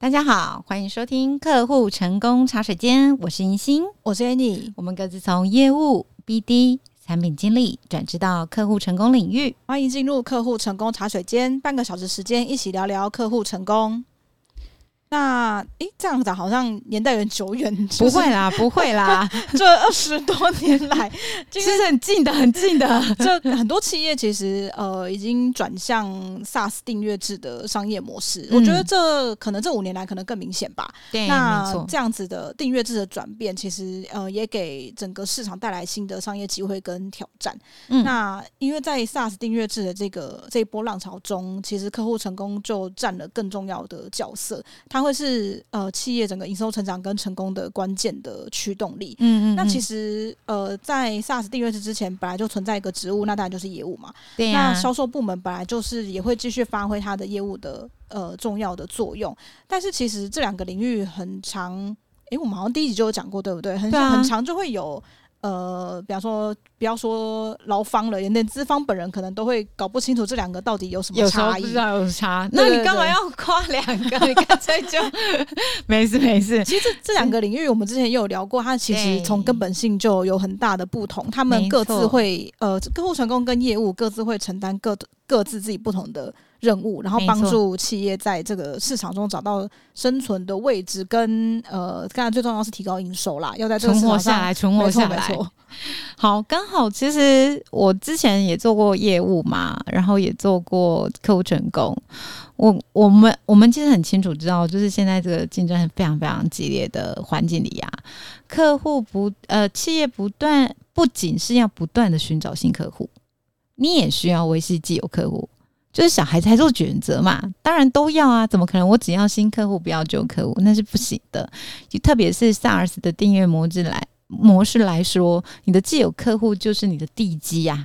大家好，欢迎收听客户成功茶水间，我是银星，我是 Annie，我们各自从业务、BD、产品经理转职到客户成功领域，欢迎进入客户成功茶水间，半个小时时间一起聊聊客户成功。那诶，这样子好像年代有点久远，不会啦，不会啦，这二十多年来 其实很近的，很近的。这很多企业其实呃已经转向 SaaS 订阅制的商业模式，嗯、我觉得这可能这五年来可能更明显吧。对，那这样子的订阅制的转变，其实呃也给整个市场带来新的商业机会跟挑战。嗯，那因为在 SaaS 订阅制的这个这一波浪潮中，其实客户成功就占了更重要的角色。它会是呃企业整个营收成长跟成功的关键的驱动力。嗯，嗯嗯。那其实呃在 SaaS 订阅制之前，本来就存在一个职务，那当然就是业务嘛。对啊。那销售部门本来就是也会继续发挥它的业务的呃重要的作用。但是其实这两个领域很长，诶，我们好像第一集就有讲过，对不对？很长很长就会有。呃，比方说，不要说劳方了，连资方本人可能都会搞不清楚这两个到底有什么差异。不知道有差，那你干嘛要夸两个？你干脆就 没事没事。其实这这两个领域，我们之前也有聊过，它其实从根本性就有很大的不同。他们各自会呃，客户成功跟业务各自会承担各各自自己不同的任务，然后帮助企业在这个市场中找到生存的位置，跟呃，当然最重要是提高营收啦，要在这存活下来，存活下来。好，刚好其实我之前也做过业务嘛，然后也做过客户成功。我我们我们其实很清楚知道，就是现在这个竞争非常非常激烈的环境里啊，客户不呃，企业不断不仅是要不断的寻找新客户，你也需要维系既有客户。就是小孩子才做选择嘛，当然都要啊，怎么可能我只要新客户不要旧客户？那是不行的。就特别是 SaaS 的订阅模式来模式来说，你的既有客户就是你的地基呀、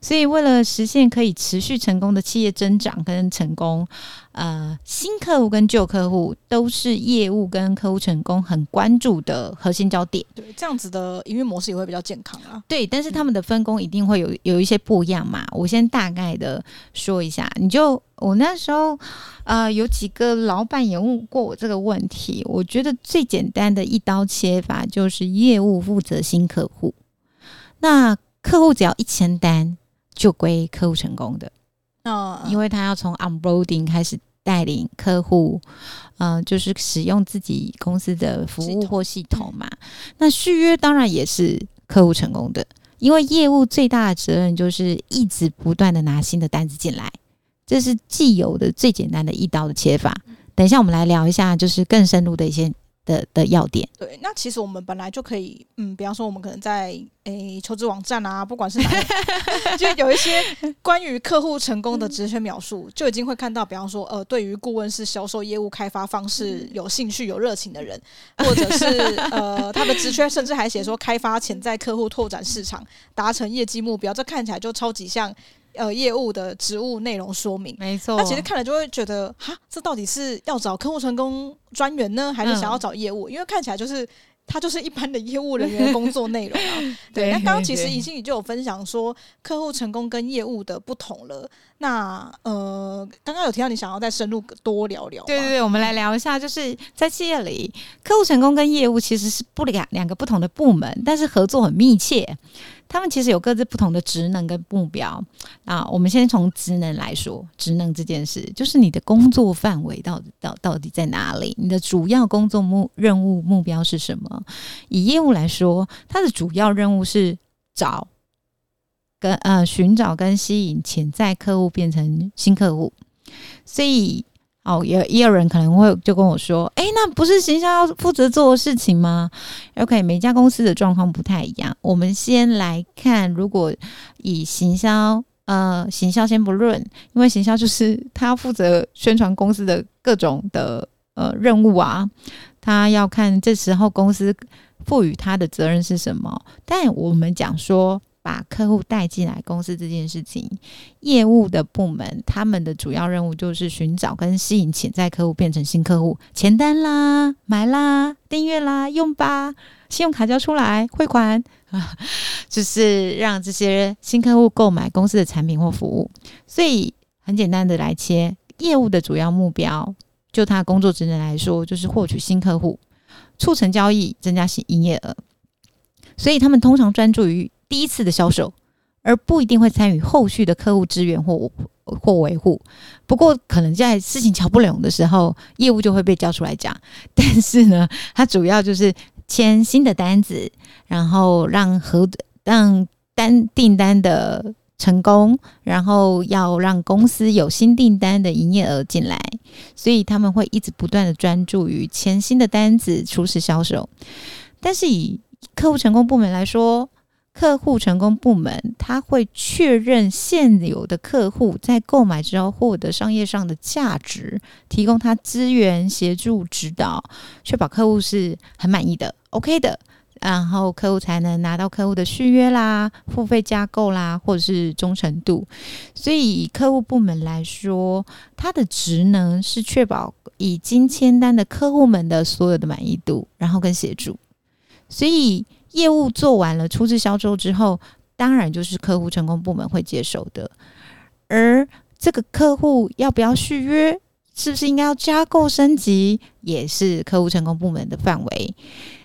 所以，为了实现可以持续成功的企业增长跟成功，呃，新客户跟旧客户都是业务跟客户成功很关注的核心焦点。对，这样子的营运模式也会比较健康啊。对，但是他们的分工一定会有有一些不一样嘛。我先大概的说一下，你就我那时候，呃，有几个老板也问过我这个问题。我觉得最简单的一刀切法就是业务负责新客户，那。客户只要一签单，就归客户成功的。哦，因为他要从 onboarding 开始带领客户，嗯、呃，就是使用自己公司的服务或系统嘛。那续约当然也是客户成功的，因为业务最大的责任就是一直不断的拿新的单子进来，这是既有的最简单的一刀的切法。等一下我们来聊一下，就是更深入的一些。的的要点，对，那其实我们本来就可以，嗯，比方说我们可能在诶、欸、求职网站啊，不管是哪里，就有一些关于客户成功的职权描述，就已经会看到，比方说，呃，对于顾问式销售业务开发方式有兴趣、有热情的人，或者是呃，他的职缺甚至还写说开发潜在客户、拓展市场、达成业绩目标，这看起来就超级像。呃，业务的职务内容说明，没错。那其实看了就会觉得，哈，这到底是要找客户成功专员呢，还是想要找业务？嗯、因为看起来就是他就是一般的业务人员的工作内容啊。对，那刚刚其实银星你就有分享说，客户成功跟业务的不同了。那呃，刚刚有提到你想要再深入多聊聊。对对对，我们来聊一下，就是在企业里，客户成功跟业务其实是不两两个不同的部门，但是合作很密切。他们其实有各自不同的职能跟目标啊。我们先从职能来说，职能这件事就是你的工作范围到底到到底在哪里？你的主要工作目任务目标是什么？以业务来说，它的主要任务是找跟呃寻找跟吸引潜在客户变成新客户，所以。哦，也也有人可能会就跟我说，诶，那不是行销要负责做的事情吗？OK，每家公司的状况不太一样。我们先来看，如果以行销，呃，行销先不论，因为行销就是 他负责宣传公司的各种的呃任务啊，他要看这时候公司赋予他的责任是什么。但我们讲说。把客户带进来公司这件事情，业务的部门他们的主要任务就是寻找跟吸引潜在客户变成新客户，签单啦、买啦、订阅啦、用吧，信用卡交出来汇款啊，就是让这些新客户购买公司的产品或服务。所以很简单的来切，业务的主要目标就他工作职能来说，就是获取新客户、促成交易、增加新营业额。所以他们通常专注于第一次的销售，而不一定会参与后续的客户支援或或维护。不过，可能在事情巧不拢的时候，业务就会被叫出来讲。但是呢，它主要就是签新的单子，然后让合让单订单的。成功，然后要让公司有新订单的营业额进来，所以他们会一直不断的专注于签新的单子、初始销售。但是以客户成功部门来说，客户成功部门他会确认现有的客户在购买之后获得商业上的价值，提供他资源、协助、指导，确保客户是很满意的、OK 的。然后客户才能拿到客户的续约啦、付费加购啦，或者是忠诚度。所以以客户部门来说，它的职能是确保已经签单的客户们的所有的满意度，然后跟协助。所以业务做完了初次销售之后，当然就是客户成功部门会接手的。而这个客户要不要续约，是不是应该要加购升级，也是客户成功部门的范围。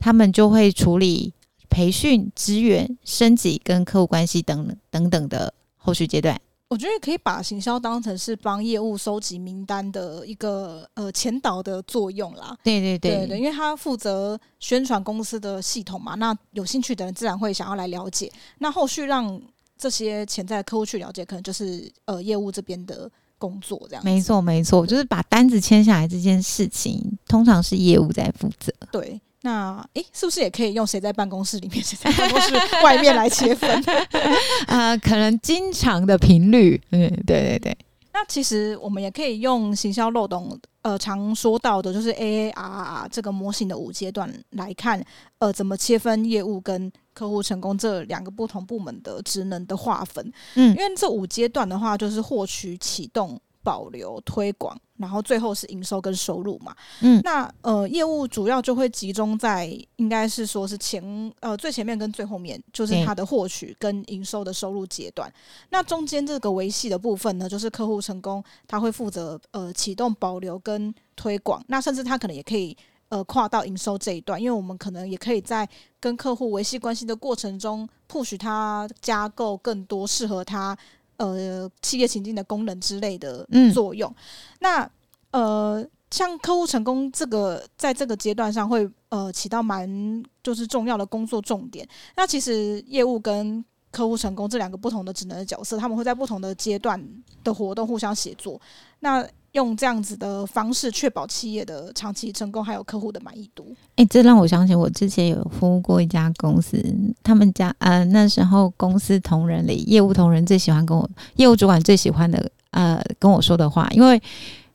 他们就会处理培训、资源、升级跟客户关系等等等的后续阶段。我觉得可以把行销当成是帮业务收集名单的一个呃前导的作用啦。对对对，对对，因为他负责宣传公司的系统嘛，那有兴趣的人自然会想要来了解。那后续让这些潜在的客户去了解，可能就是呃业务这边的工作这样。没错没错，就是把单子签下来这件事情，通常是业务在负责。对。那诶，是不是也可以用谁在办公室里面，谁在办公室外面来切分？呃，可能经常的频率，嗯，对对对。那其实我们也可以用行销漏洞，呃，常说到的就是 AARR 这个模型的五阶段来看，呃，怎么切分业务跟客户成功这两个不同部门的职能的划分？嗯，因为这五阶段的话，就是获取、启动。保留、推广，然后最后是营收跟收入嘛。嗯，那呃，业务主要就会集中在，应该是说是前呃最前面跟最后面，就是它的获取跟营收的收入阶段。那中间这个维系的部分呢，就是客户成功，他会负责呃启动、保留跟推广。那甚至他可能也可以呃跨到营收这一段，因为我们可能也可以在跟客户维系关系的过程中，push 他加购更多适合他。呃，企业情境的功能之类的作用。嗯、那呃，像客户成功这个，在这个阶段上会呃起到蛮就是重要的工作重点。那其实业务跟客户成功这两个不同的职能的角色，他们会在不同的阶段的活动互相协作。那用这样子的方式确保企业的长期成功，还有客户的满意度。诶、这让我想起我之前有服务过一家公司，他们家呃那时候公司同仁里，业务同仁最喜欢跟我，业务主管最喜欢的呃跟我说的话，因为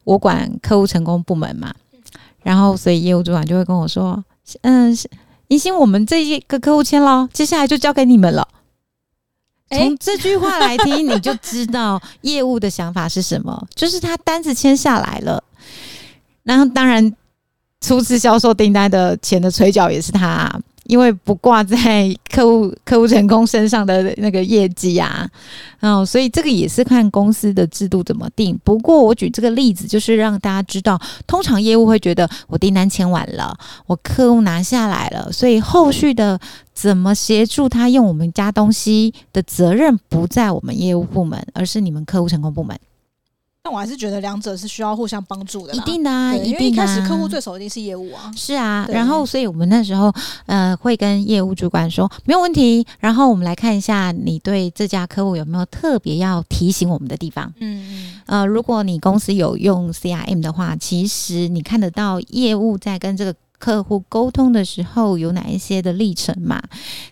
我管客户成功部门嘛，然后所以业务主管就会跟我说，嗯、呃，银星，我们这一个客户签了，接下来就交给你们了。从这句话来听，你就知道 业务的想法是什么。就是他单子签下来了，然后当然初次销售订单的钱的催缴也是他。因为不挂在客户 客户成功身上的那个业绩啊，嗯，所以这个也是看公司的制度怎么定。不过我举这个例子，就是让大家知道，通常业务会觉得我订单签完了，我客户拿下来了，所以后续的怎么协助他用我们家东西的责任不在我们业务部门，而是你们客户成功部门。但我还是觉得两者是需要互相帮助的，一定的啊，一定的。因为一开始客户最熟一定是业务啊，是啊。然后，所以我们那时候呃会跟业务主管说没有问题。然后我们来看一下你对这家客户有没有特别要提醒我们的地方。嗯嗯。呃，如果你公司有用 CRM 的话，其实你看得到业务在跟这个。客户沟通的时候有哪一些的历程嘛？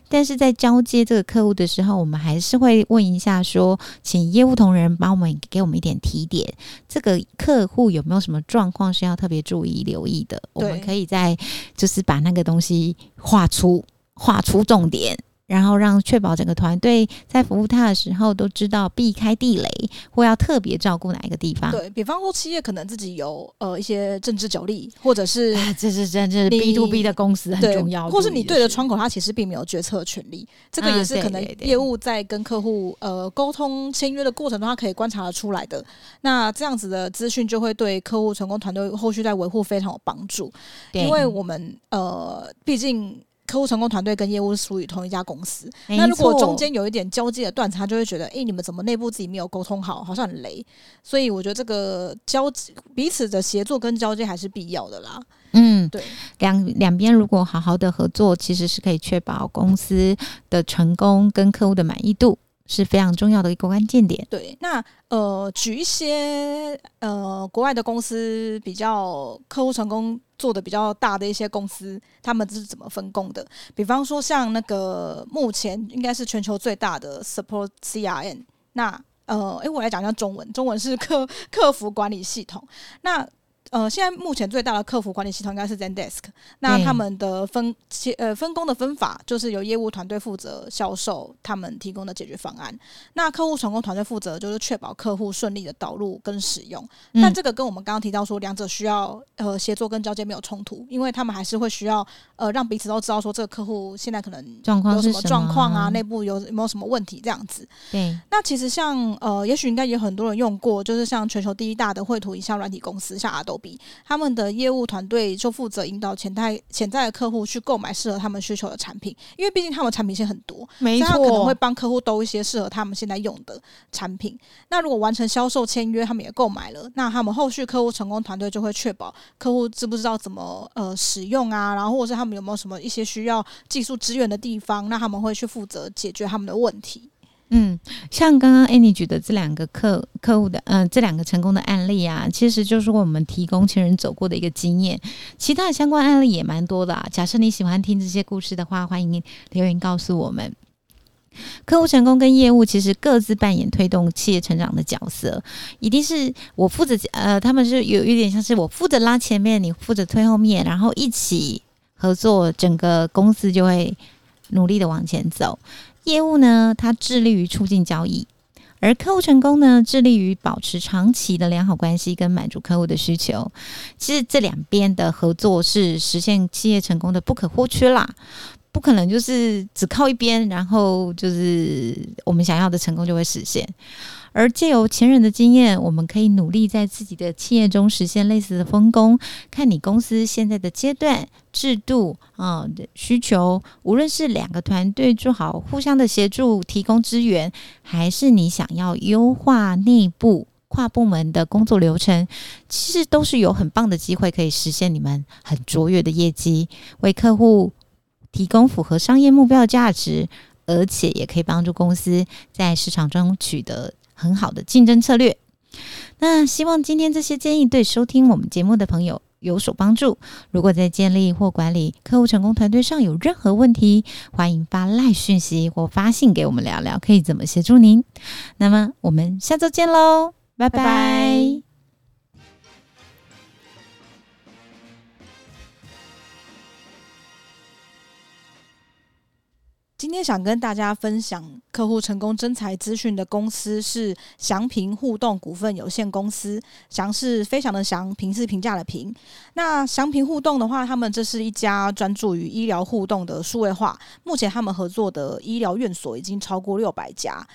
但是在交接这个客户的时候，我们还是会问一下说，说请业务同仁帮我们给我们一点提点，这个客户有没有什么状况需要特别注意留意的？我们可以在就是把那个东西画出画出重点，然后让确保整个团队在服务他的时候都知道避开地雷，或要特别照顾哪一个地方。对，比方说，企业可能自己有呃一些政治角力，或者是 这是真正 B to B 的公司很重要，或是你对着窗口，他其实并没有决策权利。这个也是可能业务在跟客户呃沟通签约的过程中，他可以观察得出来的。那这样子的资讯就会对客户成功团队后续在维护非常有帮助，因为我们呃毕竟。客户成功团队跟业务是属于同一家公司，那如果中间有一点交接的断层，他就会觉得，哎、欸，你们怎么内部自己没有沟通好，好像很雷。所以我觉得这个交彼此的协作跟交接还是必要的啦。嗯，对，两两边如果好好的合作，其实是可以确保公司的成功跟客户的满意度。是非常重要的一个关键点。对，那呃，举一些呃国外的公司比较客户成功做的比较大的一些公司，他们是怎么分工的？比方说像那个目前应该是全球最大的 Support CRM，那呃，诶，我来讲一下中文，中文是客客服管理系统。那呃，现在目前最大的客服管理系统应该是 Zendesk。那他们的分切呃分工的分法，就是由业务团队负责销售他们提供的解决方案。那客户成功团队负责就是确保客户顺利的导入跟使用。嗯、但这个跟我们刚刚提到说，两者需要呃协作跟交接没有冲突，因为他们还是会需要呃让彼此都知道说这个客户现在可能状况有什么状况啊，内部有有没有什么问题这样子。对。那其实像呃，也许应该也很多人用过，就是像全球第一大的绘图影像软体公司，像 Adobe。他们的业务团队就负责引导潜在潜在的客户去购买适合他们需求的产品，因为毕竟他们产品线很多，没错，他可能会帮客户兜一些适合他们现在用的产品。那如果完成销售签约，他们也购买了，那他们后续客户成功团队就会确保客户知不知道怎么呃使用啊，然后或者是他们有没有什么一些需要技术支援的地方，那他们会去负责解决他们的问题。嗯，像刚刚 Annie 举的这两个客客户的，嗯、这两个成功的案例啊，其实就是为我们提供前人走过的一个经验。其他的相关案例也蛮多的啊。假设你喜欢听这些故事的话，欢迎留言告诉我们。客户成功跟业务其实各自扮演推动企业成长的角色，一定是我负责，呃，他们是有一点像是我负责拉前面，你负责推后面，然后一起合作，整个公司就会努力的往前走。业务呢，它致力于促进交易，而客户成功呢，致力于保持长期的良好关系跟满足客户的需求。其实这两边的合作是实现企业成功的不可或缺啦，不可能就是只靠一边，然后就是我们想要的成功就会实现。而借由前人的经验，我们可以努力在自己的企业中实现类似的分工。看你公司现在的阶段、制度啊的需求，无论是两个团队做好互相的协助、提供资源，还是你想要优化内部跨部门的工作流程，其实都是有很棒的机会可以实现你们很卓越的业绩，为客户提供符合商业目标的价值，而且也可以帮助公司在市场中取得。很好的竞争策略。那希望今天这些建议对收听我们节目的朋友有所帮助。如果在建立或管理客户成功团队上有任何问题，欢迎发赖讯息或发信给我们聊聊，可以怎么协助您。那么我们下周见喽，拜拜。拜拜。今天想跟大家分享客户成功真才资讯的公司是祥平互动股份有限公司，祥是非常的祥，平是评价的平。那祥平互动的话，他们这是一家专注于医疗互动的数位化，目前他们合作的医疗院所已经超过六百家。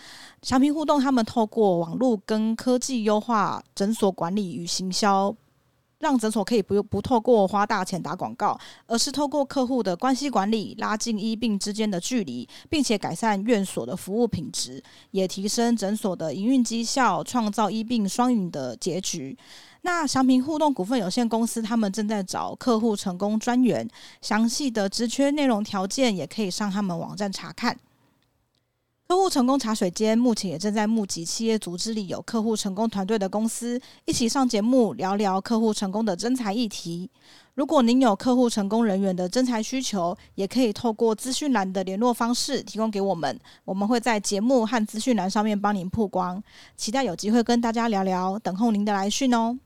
祥平互动他们透过网络跟科技优化诊所管理与行销。让诊所可以不用不透过花大钱打广告，而是透过客户的关系管理，拉近医病之间的距离，并且改善院所的服务品质，也提升诊所的营运绩效，创造医病双赢的结局。那祥平互动股份有限公司他们正在找客户成功专员，详细的职缺内容条件也可以上他们网站查看。客户成功茶水间目前也正在募集企业组织里有客户成功团队的公司，一起上节目聊聊客户成功的征才议题。如果您有客户成功人员的征才需求，也可以透过资讯栏的联络方式提供给我们，我们会在节目和资讯栏上面帮您曝光。期待有机会跟大家聊聊，等候您的来讯哦。